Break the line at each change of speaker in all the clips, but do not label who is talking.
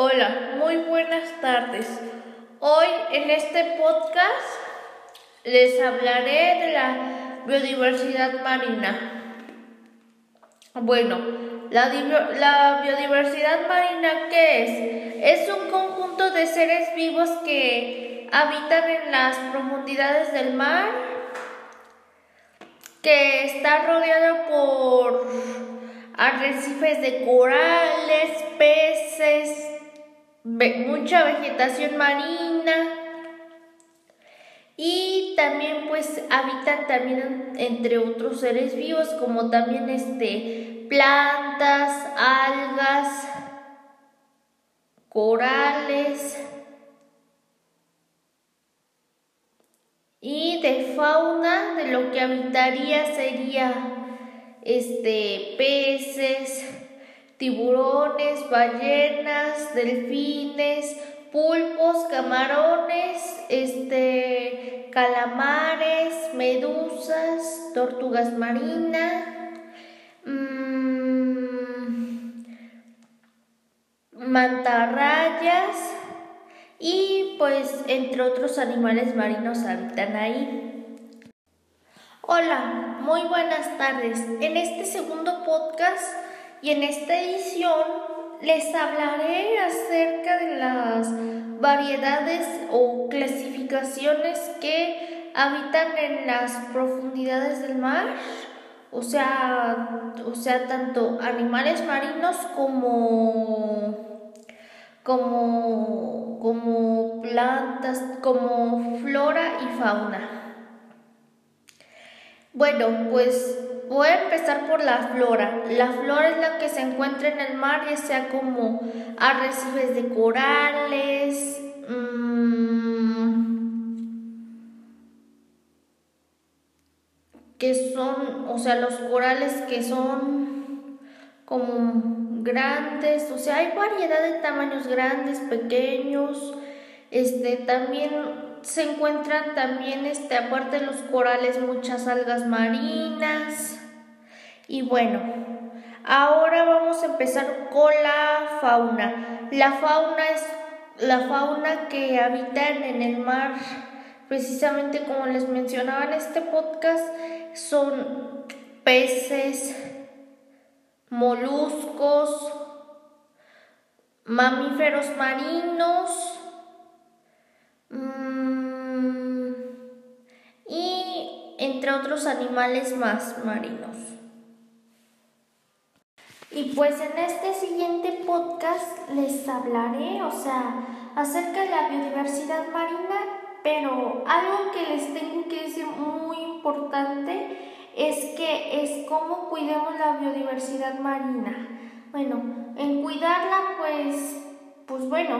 Hola, muy buenas tardes. Hoy en este podcast les hablaré de la biodiversidad marina. Bueno, la, biodiversidad marina, ¿qué es? Es un conjunto de seres vivos que habitan en las profundidades del mar, que está rodeado por arrecifes de corales, peces, mucha vegetación marina. Y también pues habitan también entre otros seres vivos como también este plantas, algas, corales. Y de fauna de lo que habitaría sería este peces, tiburones, ballenas, delfines, pulpos, camarones, este, calamares, medusas, tortugas marinas, mmm, mantarrayas y pues entre otros animales marinos habitan ahí. Hola, muy buenas tardes. En este segundo podcast y en esta edición les hablaré acerca de las variedades o clasificaciones que habitan en las profundidades del mar, o sea, o sea tanto animales marinos como, como, como plantas, como flora y fauna. Bueno, pues Voy a empezar por la flora. La flora es la que se encuentra en el mar, ya sea como arrecifes de corales, mm, que son, o sea, los corales que son como grandes, o sea, hay variedad de tamaños grandes, pequeños, este, también se encuentran también, este, aparte de los corales, muchas algas marinas, y bueno, ahora vamos a empezar con la fauna. La fauna es la fauna que habitan en el mar, precisamente como les mencionaba en este podcast, son peces, moluscos, mamíferos marinos mm, otros animales más marinos. Y pues en este siguiente podcast les hablaré, o sea, acerca de la biodiversidad marina, pero algo que les tengo que decir muy importante es que es cómo cuidemos la biodiversidad marina. Bueno, en cuidarla pues, pues bueno,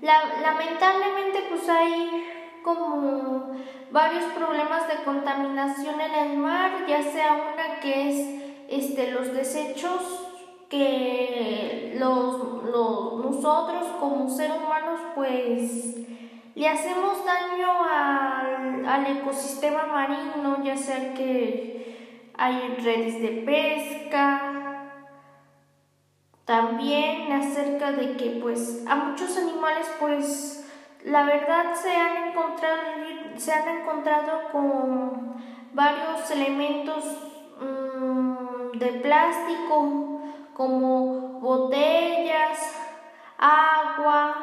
lamentablemente pues hay como varios problemas de contaminación en el mar, ya sea una que es este, los desechos que los, nosotros como seres humanos pues le hacemos daño al, al, ecosistema marino, ya sea que hay redes de pesca, también acerca de que pues a muchos animales pues la verdad se han encontrado, se han encontrado con varios elementos mm, de plástico como botellas, agua,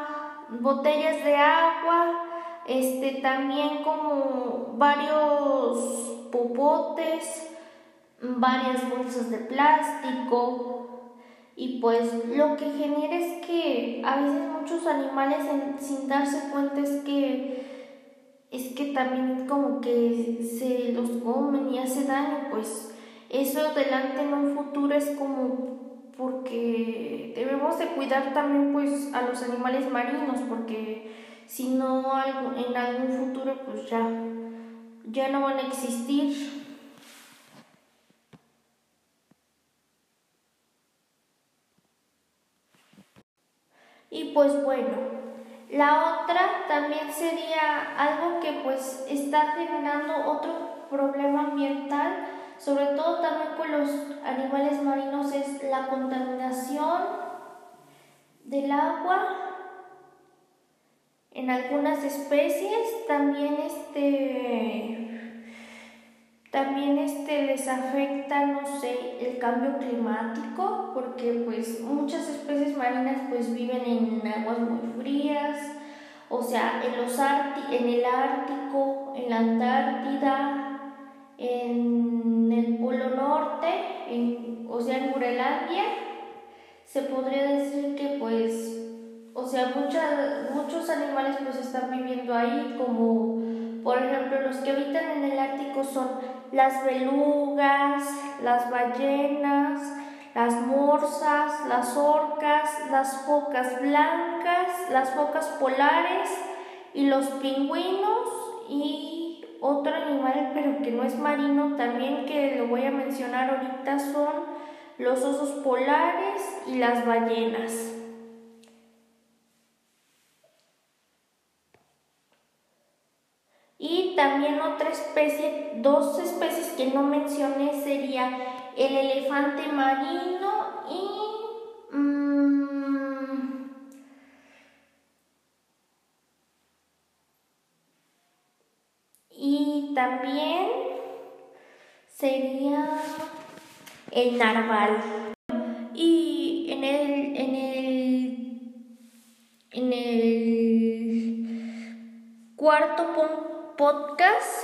botellas de agua, este también como varios popotes, varias bolsas de plástico y pues lo que genera es que a veces muchos animales sin darse cuenta es que es que también como que se los comen y hace daño pues eso delante en un futuro es como porque debemos de cuidar también pues a los animales marinos porque si no en algún futuro pues ya, ya no van a existir. Y pues bueno, la otra también sería algo que pues está generando otro problema ambiental sobre todo también con los animales marinos, es la contaminación, del agua. En algunas especies también este también este les afecta, no sé, el cambio climático, porque pues muchas marinas pues viven en aguas muy frías, o sea, en los en el Ártico, en la Antártida, en el Polo Norte, o sea, en Groenlandia, se podría decir que pues o sea, muchos animales pues están viviendo ahí, como por ejemplo los que habitan en el Ártico son las belugas, las ballenas, las morsas, las orcas, las focas blancas, las focas polares y los pingüinos y otro animal pero que no es marino también que lo voy a mencionar ahorita son los osos polares y las ballenas. También otra especie, dos especies que no mencioné sería el elefante marino y... Mm, y también sería el narval. Y en el, en el, en el cuarto punto podcast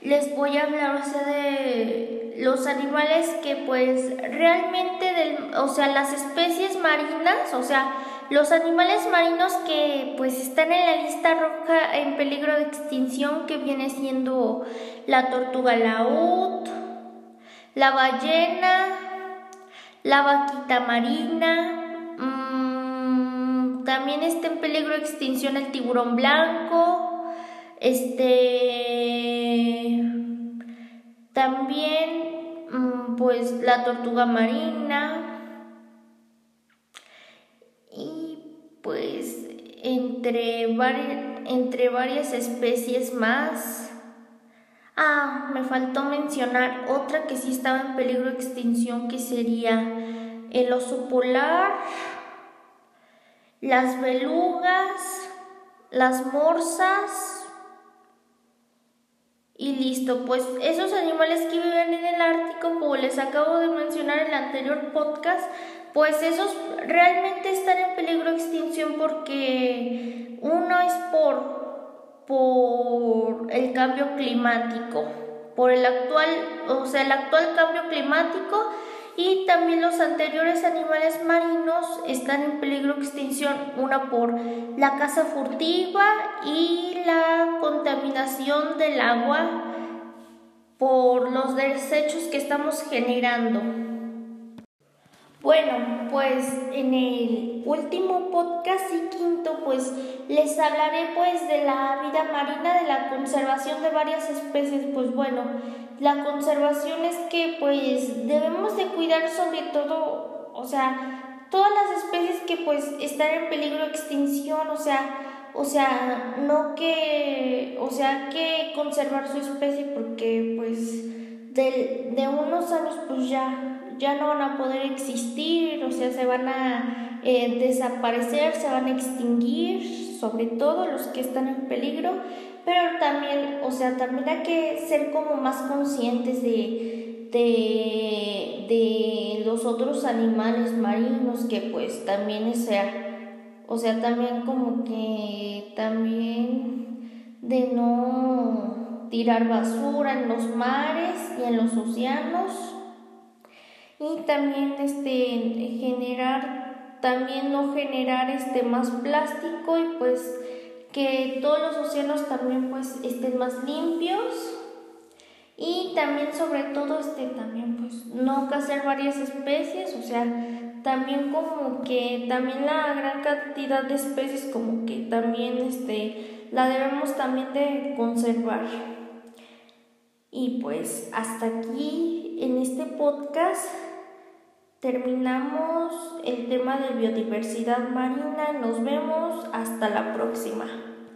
les voy a hablar de los animales que pues realmente, o sea, las especies marinas, o sea, los animales marinos que pues están en la lista roja en peligro de extinción, que viene siendo la tortuga laúd, la ballena, la vaquita marina, mm, también está en peligro de extinción el tiburón blanco, este también mm, pues la tortuga marina y pues entre, entre varias especies más. Ah, me faltó mencionar otra que sí estaba en peligro de extinción que sería el oso polar, las belugas, las morsas, y listo, pues esos animales que viven en el Ártico, como les acabo de mencionar en el anterior podcast, pues esos realmente están en peligro de extinción porque uno es por, por el cambio climático, por el actual, o sea, el actual cambio climático y también los anteriores animales marinos están en peligro de extinción, una por la caza furtiva y la contaminación del agua por los desechos que estamos generando. Bueno, pues en el último podcast y quinto, pues les hablaré pues de la vida marina, de la conservación de varias especies. Pues bueno, la conservación es que pues debemos de cuidar sobre todo, o sea, todas las especies que pues están en peligro de extinción, o sea, o sea, no que, o sea, que conservar su especie porque pues de, de unos años pues ya ya no van a poder existir, o sea, se van a eh, desaparecer, se van a extinguir, sobre todo los que están en peligro, pero también, o sea, también hay que ser como más conscientes de, de, de los otros animales marinos que pues también, sea, o sea, también como que también de no tirar basura en los mares y en los océanos. Y también este generar también no generar este más plástico y pues que todos los océanos también pues estén más limpios y también sobre todo este también pues no cazar varias especies o sea también como que también la gran cantidad de especies como que también este la debemos también de conservar y pues hasta aquí en este podcast terminamos el tema de biodiversidad marina. Nos vemos hasta la próxima.